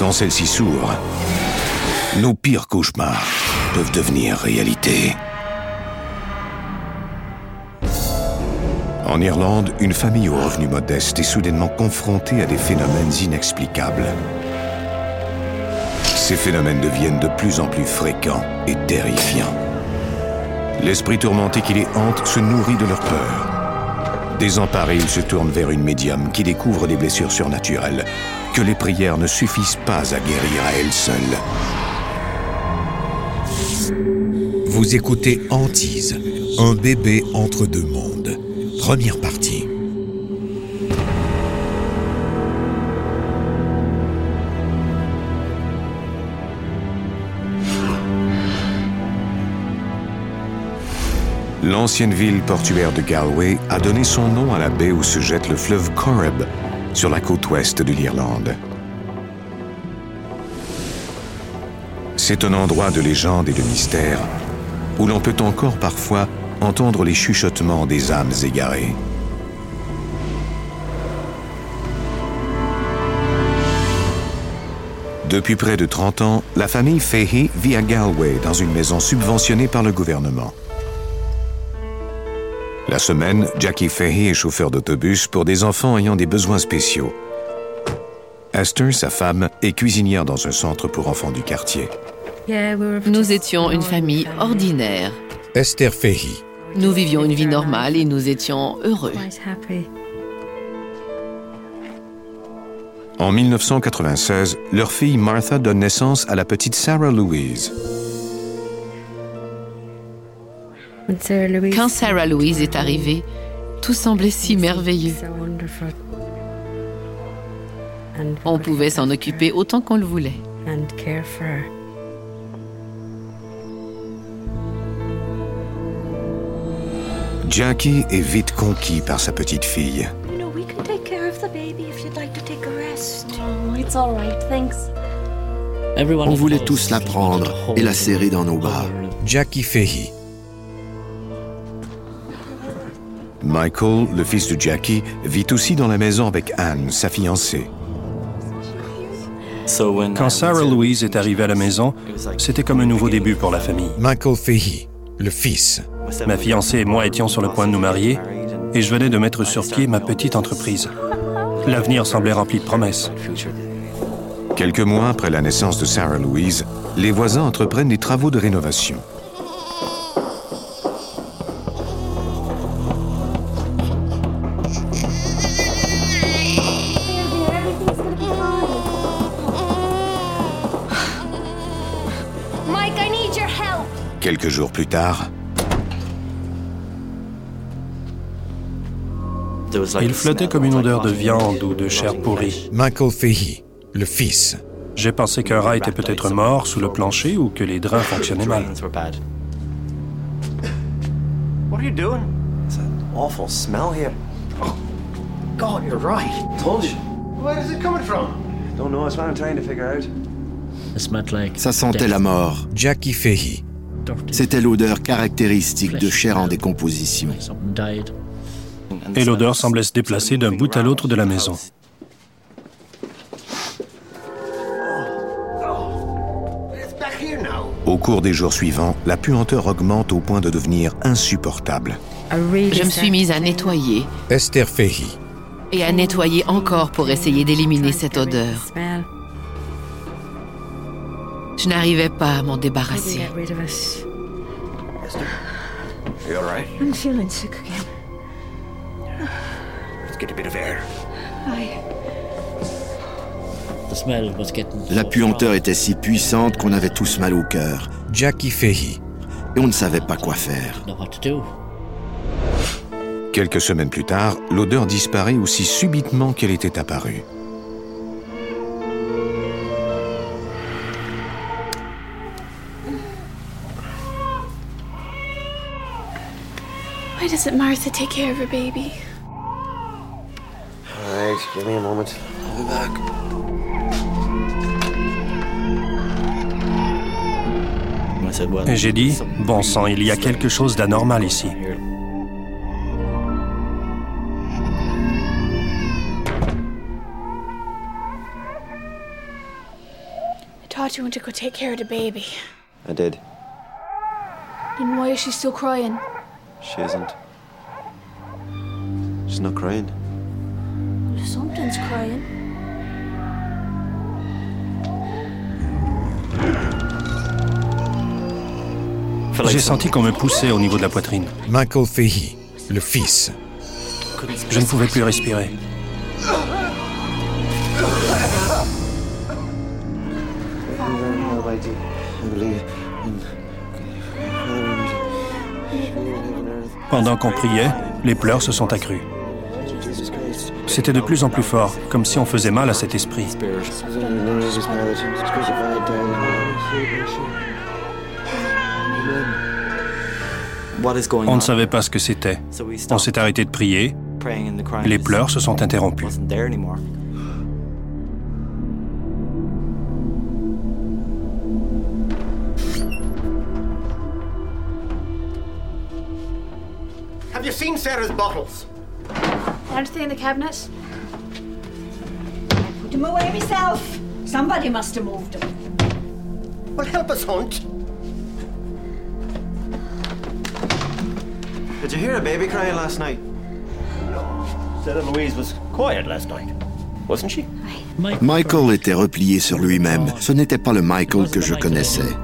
Quand celles-ci s'ouvrent, nos pires cauchemars peuvent devenir réalité. En Irlande, une famille aux revenus modestes est soudainement confrontée à des phénomènes inexplicables. Ces phénomènes deviennent de plus en plus fréquents et terrifiants. L'esprit tourmenté qui les hante se nourrit de leur peur. Désemparés, ils se tournent vers une médium qui découvre des blessures surnaturelles que les prières ne suffisent pas à guérir à elles seules. Vous écoutez Antise, un bébé entre deux mondes. Première partie. L'ancienne ville portuaire de Galway a donné son nom à la baie où se jette le fleuve Corrib, sur la côte ouest de l'Irlande. C'est un endroit de légende et de mystère où l'on peut encore parfois entendre les chuchotements des âmes égarées. Depuis près de 30 ans, la famille Fahey vit à Galway dans une maison subventionnée par le gouvernement. La semaine, Jackie Fahey est chauffeur d'autobus pour des enfants ayant des besoins spéciaux. Esther, sa femme, est cuisinière dans un centre pour enfants du quartier. Nous étions une famille ordinaire. Esther Fahey. Nous vivions une vie normale et nous étions heureux. En 1996, leur fille Martha donne naissance à la petite Sarah Louise. Quand Sarah Louise est arrivée, tout semblait si merveilleux. On pouvait s'en occuper autant qu'on le voulait. Jackie est vite conquis par sa petite fille. On voulait tous la prendre et la serrer dans nos bras. Jackie Fahey. Michael, le fils de Jackie, vit aussi dans la maison avec Anne, sa fiancée. Quand Sarah Louise est arrivée à la maison, c'était comme un nouveau début pour la famille. Michael Fahey, le fils. Ma fiancée et moi étions sur le point de nous marier et je venais de mettre sur pied ma petite entreprise. L'avenir semblait rempli de promesses. Quelques mois après la naissance de Sarah Louise, les voisins entreprennent des travaux de rénovation. Quelques jours plus tard, Il flottait comme une odeur de viande ou de chair pourrie. Michael Fahey, le fils. J'ai pensé qu'un rat était peut-être mort sous le plancher ou que les draps fonctionnaient mal. What are you doing? It's an awful smell here. Oh, God, you're right. Told you. Where is it coming from? Don't know. It's what I'm trying to figure out. Ça sentait la mort. Jackie Fahey. C'était l'odeur caractéristique de chair en décomposition. Et l'odeur semblait se déplacer d'un bout à l'autre de la maison. Au cours des jours suivants, la puanteur augmente au point de devenir insupportable. Je me suis mise à nettoyer. Esther. Et à nettoyer encore pour essayer d'éliminer cette odeur. Je n'arrivais pas à m'en débarrasser. La puanteur était si puissante qu'on avait tous mal au cœur Jackie Fahey. et on ne savait pas quoi faire. Quelques semaines plus tard, l'odeur disparaît aussi subitement qu'elle était apparue. Doesn't Martha take care of her baby? Alright, give me a moment. I'll be back. Et j'ai dit, bon sang, il y a quelque chose d'anormal ici. I taught you when to go take care of the baby. I did. Then why is she still crying? She isn't. She's not crying. Something's crying. J'ai senti qu'on me poussait au niveau de la poitrine. Michael Fahey, le fils. Je ne pouvais plus respirer. Pendant qu'on priait, les pleurs se sont accrus. C'était de plus en plus fort, comme si on faisait mal à cet esprit. On ne savait pas ce que c'était. On s'est arrêté de prier. Les pleurs se sont seen Sarah's? Anything in the cabinets? I put them away myself. Somebody must have moved them. Well, help us hunt. Did you hear a baby crying last night? No. Sarah Louise was quiet last night, wasn't she? Michael était replié sur lui-même. Ce n'était pas le Michael que je connaissais.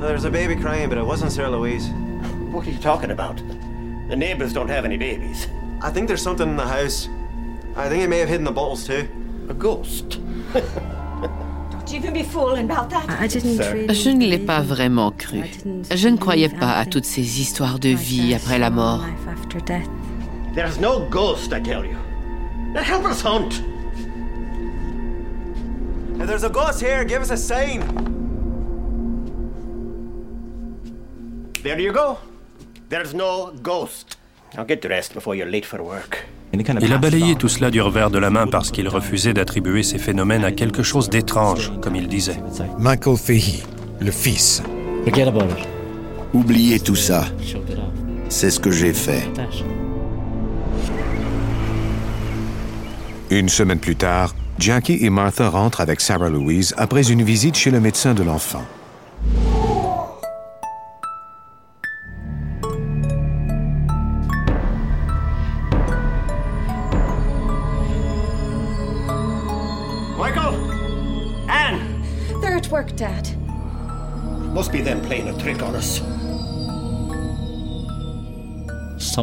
There's a baby crying, but it wasn't Sarah Louise. What are you talking about? The neighbors don't have any babies. I think there's something in the house. I think he may have hidden the bottles too. A ghost. Don't even be fooling about that. Je ne l'ai pas vraiment cru. Je ne croyais pas à toutes ces histoires de vie après la mort. There's no ghost, I tell you. Now help us hunt. If there's a ghost here, give us a sign. There you go. There's no ghost. Now get dressed before you're late for work. Il a balayé tout cela du revers de la main parce qu'il refusait d'attribuer ces phénomènes à quelque chose d'étrange, comme il disait. Michael Fahey, le fils. Oubliez tout ça. C'est ce que j'ai fait. Une semaine plus tard, Jackie et Martha rentrent avec Sarah Louise après une visite chez le médecin de l'enfant.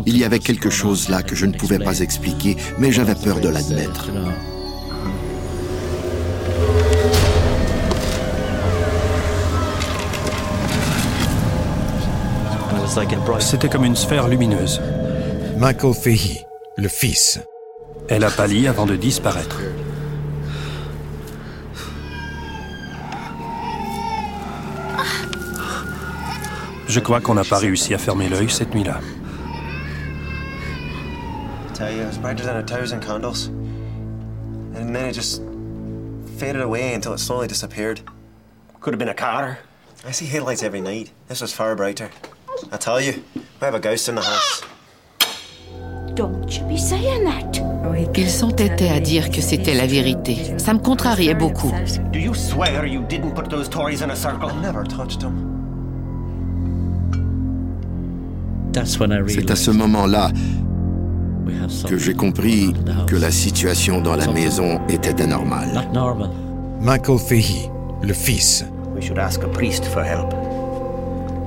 Il y avait quelque chose là que je ne pouvais pas expliquer, mais j'avais peur de l'admettre. C'était comme une sphère lumineuse. Michael Fahey, le fils. Elle a pâli avant de disparaître. Je crois qu'on n'a pas réussi à fermer l'œil cette nuit-là. tell you, it was brighter than a thousand candles. And then it just faded away until it slowly disappeared. Could have been a car. I see headlights every night. This was far brighter. I tell you, we have a ghost in the house. Don't you be saying that. Ils s'entêtaient à dire que c'était la vérité. Ça me contrariait beaucoup. Do you swear you didn't put those toys in a circle? I never touched them. C'est à ce moment-là que j'ai compris que la situation dans la maison était anormale. Michael Fahey, le fils. We should ask a priest for help.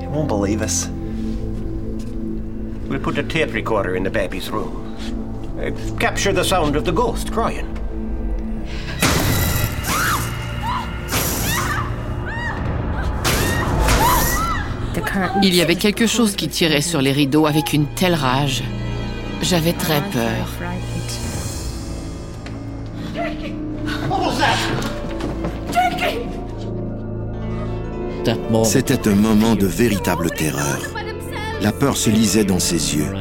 You won't believe us. We'll put a tape recorder in the baby's room. Uh, capture the sound of the ghost crying. Il y avait quelque chose qui tirait sur les rideaux avec une telle rage. J'avais très peur. C'était un moment de véritable terreur. La peur se lisait dans ses yeux.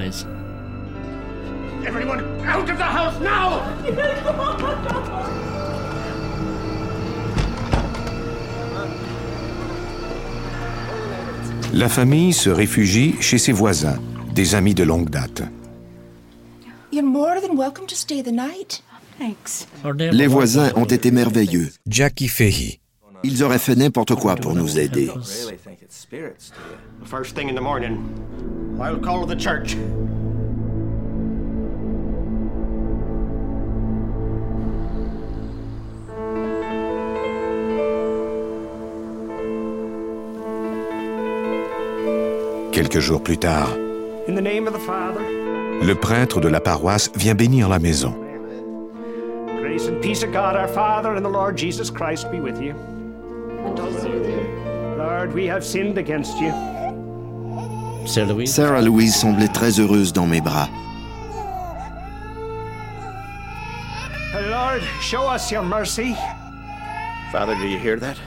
La famille se réfugie chez ses voisins, des amis de longue date. Les voisins ont été merveilleux. Jackie Fahey. Ils auraient fait n'importe quoi pour nous aider. Quelques jours plus tard, In the name of the Father, le prêtre de la paroisse vient bénir la maison. grace and peace of God our Father and the Lord Jesus Christ be with you. Lord, we have sinned against you. Sarah Louise semblait très heureuse dans mes bras. Lord, show us your mercy. Father, do you hear that?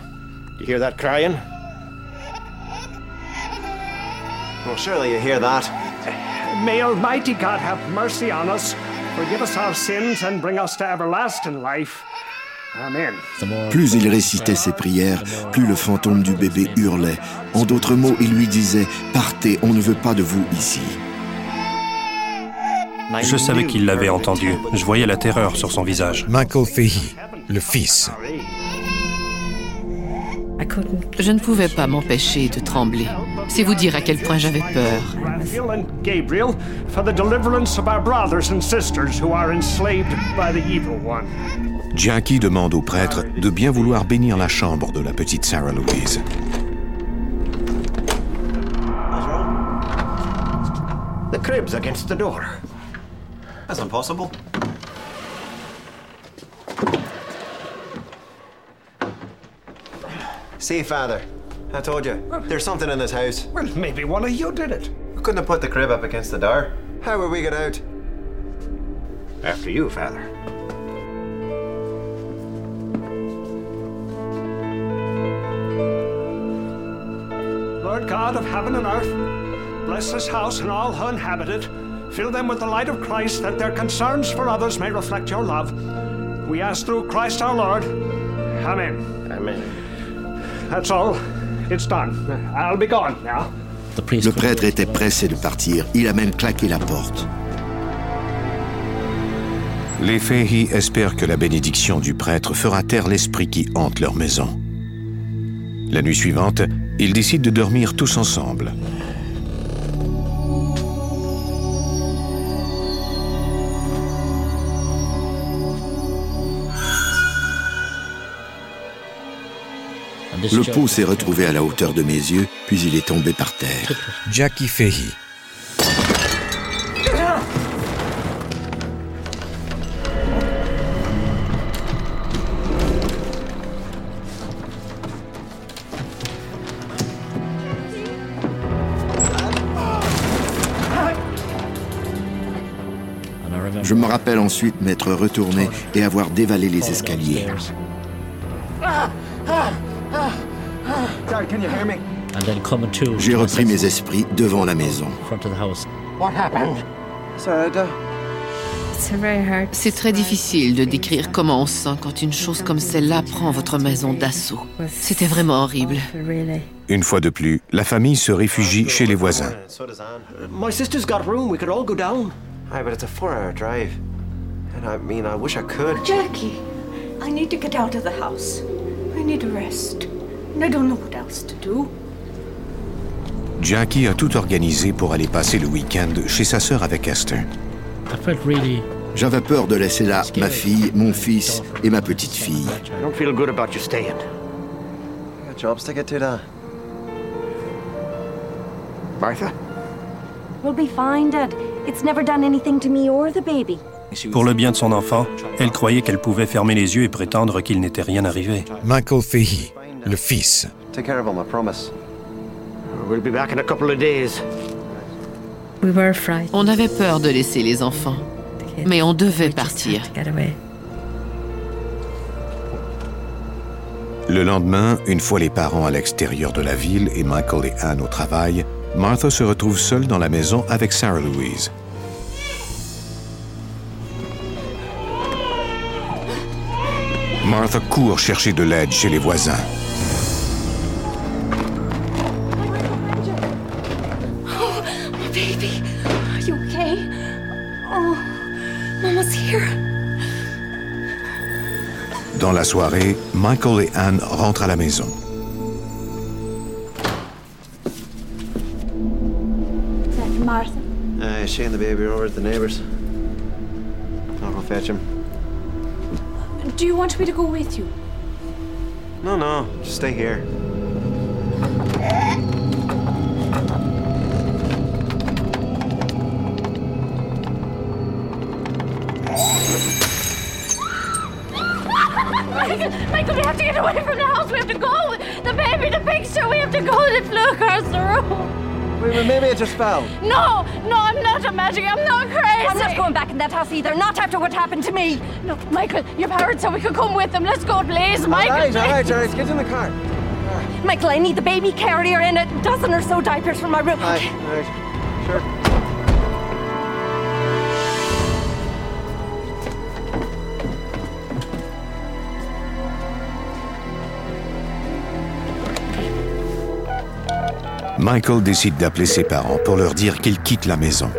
Do you hear that crying? Well, surely you hear that. May Almighty God have mercy on us, forgive us our sins, and bring us to everlasting life. Amen. Plus il récitait ses prières, plus le fantôme du bébé hurlait. En d'autres mots, il lui disait Partez, on ne veut pas de vous ici. Je savais qu'il l'avait entendu. Je voyais la terreur sur son visage. Michael Fahey, le fils. Je ne pouvais pas m'empêcher de trembler. C'est vous dire à quel point j'avais peur. Jackie demande au prêtre de bien vouloir bénir la chambre de la petite Sarah Louise. The crib's against the door. That's impossible. See, Father, I told you, there's something in this house. Well, maybe one of you did it. We couldn't have put the crib up against the door. How would we get out? After you, Father. Lord God of heaven and earth, bless this house and all who inhabit it. Fill them with the light of Christ that their concerns for others may reflect your love. We ask through Christ our Lord. Amen. Amen. That's all. It's done. I'll be gone now. Le prêtre était pressé de partir. Il a même claqué la porte. Les Fahey espèrent que la bénédiction du prêtre fera taire l'esprit qui hante leur maison. La nuit suivante, ils décident de dormir tous ensemble. Le pot s'est retrouvé à la hauteur de mes yeux, puis il est tombé par terre. Jackie Fahey. Je me rappelle ensuite m'être retourné et avoir dévalé les escaliers. J'ai repris mes esprits devant la maison. What happened? Sorry, Dad. C'est très difficile de décrire comment on se sent quand une chose comme celle-là prend votre maison d'assaut. C'était vraiment horrible. Une fois de plus, la famille se réfugie chez les voisins. So does Anne. My sister's got room. We could all go down. Aye, but it's a four-hour drive. And I mean, I wish I could. Jackie, I need to get out of the house. I need a rest. And I don't know what else to do. Jackie a tout organisé pour aller passer le week-end chez sa sœur avec Esther. J'avais peur de laisser là ma fille, mon fils et ma petite fille. I don't feel good about you staying. I got jobs to get to, Dad. Martha? We'll be fine, Dad. It's never done anything to me or the baby. Pour le bien de son enfant, elle croyait qu'elle pouvait fermer les yeux et prétendre qu'il n'était rien arrivé. Michael Fahey, le fils. Take care of him, I promise. We'll be back in a couple of days. On avait peur de laisser les enfants, mais on devait partir. Le lendemain, une fois les parents à l'extérieur de la ville et Michael et Anne au travail, Martha se retrouve seule dans la maison avec Sarah Louise. Martha court chercher de l'aide chez les voisins. Oh, my baby. Are you okay? Oh, Mama's here. Dans la soirée, Michael et Anne rentrent à la maison. Martha? Uh, she and the baby are over at the neighbours. I'll go fetch him. Do you want me to go with you? No, no, just stay here. Michael, Michael, we have to get away from the house. We have to go. The baby, the picture. We have to go. The flew across the room. Wait, wait, maybe I just fell. No, no, I'm not imagining. I'm not crazy. I'm not going back in that house either. Not after what happened to me. No, Michael, your parents said we could come with them. Let's go, please, Michael. All right, all right, all right. Get in the car. Michael, I need the baby carrier and a dozen or so diapers for my room. All right, all right. Sure. Michael décide d'appeler ses parents pour leur dire qu'il quitte la maison.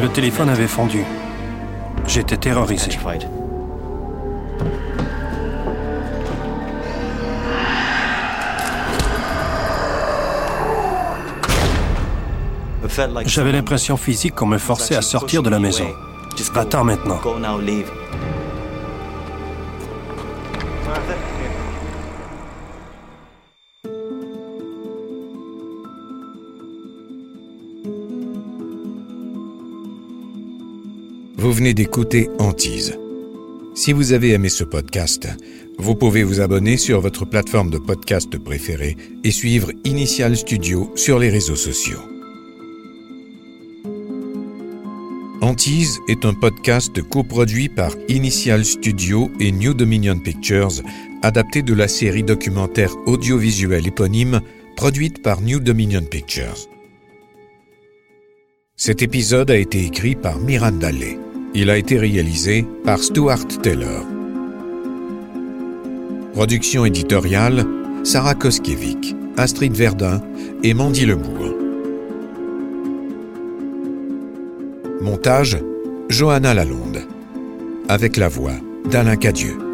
Le téléphone avait fondu. J'étais terrorisé. J'avais l'impression physique qu'on me forçait à sortir de la maison. Va-t'en maintenant. Vous venez d'écouter Antise. Si vous avez aimé ce podcast, vous pouvez vous abonner sur votre plateforme de podcast préférée et suivre Initial Studio sur les réseaux sociaux. Antise est un podcast coproduit par Initial Studio et New Dominion Pictures, adapté de la série documentaire audiovisuelle éponyme produite par New Dominion Pictures. Cet épisode a été écrit par Miranda Lay. Il a été réalisé par Stuart Taylor. Production éditoriale Sarah Koskiewicz, Astrid Verdun et Mandy Lebourg. Montage Johanna Lalonde. Avec la voix d'Alain Cadieux.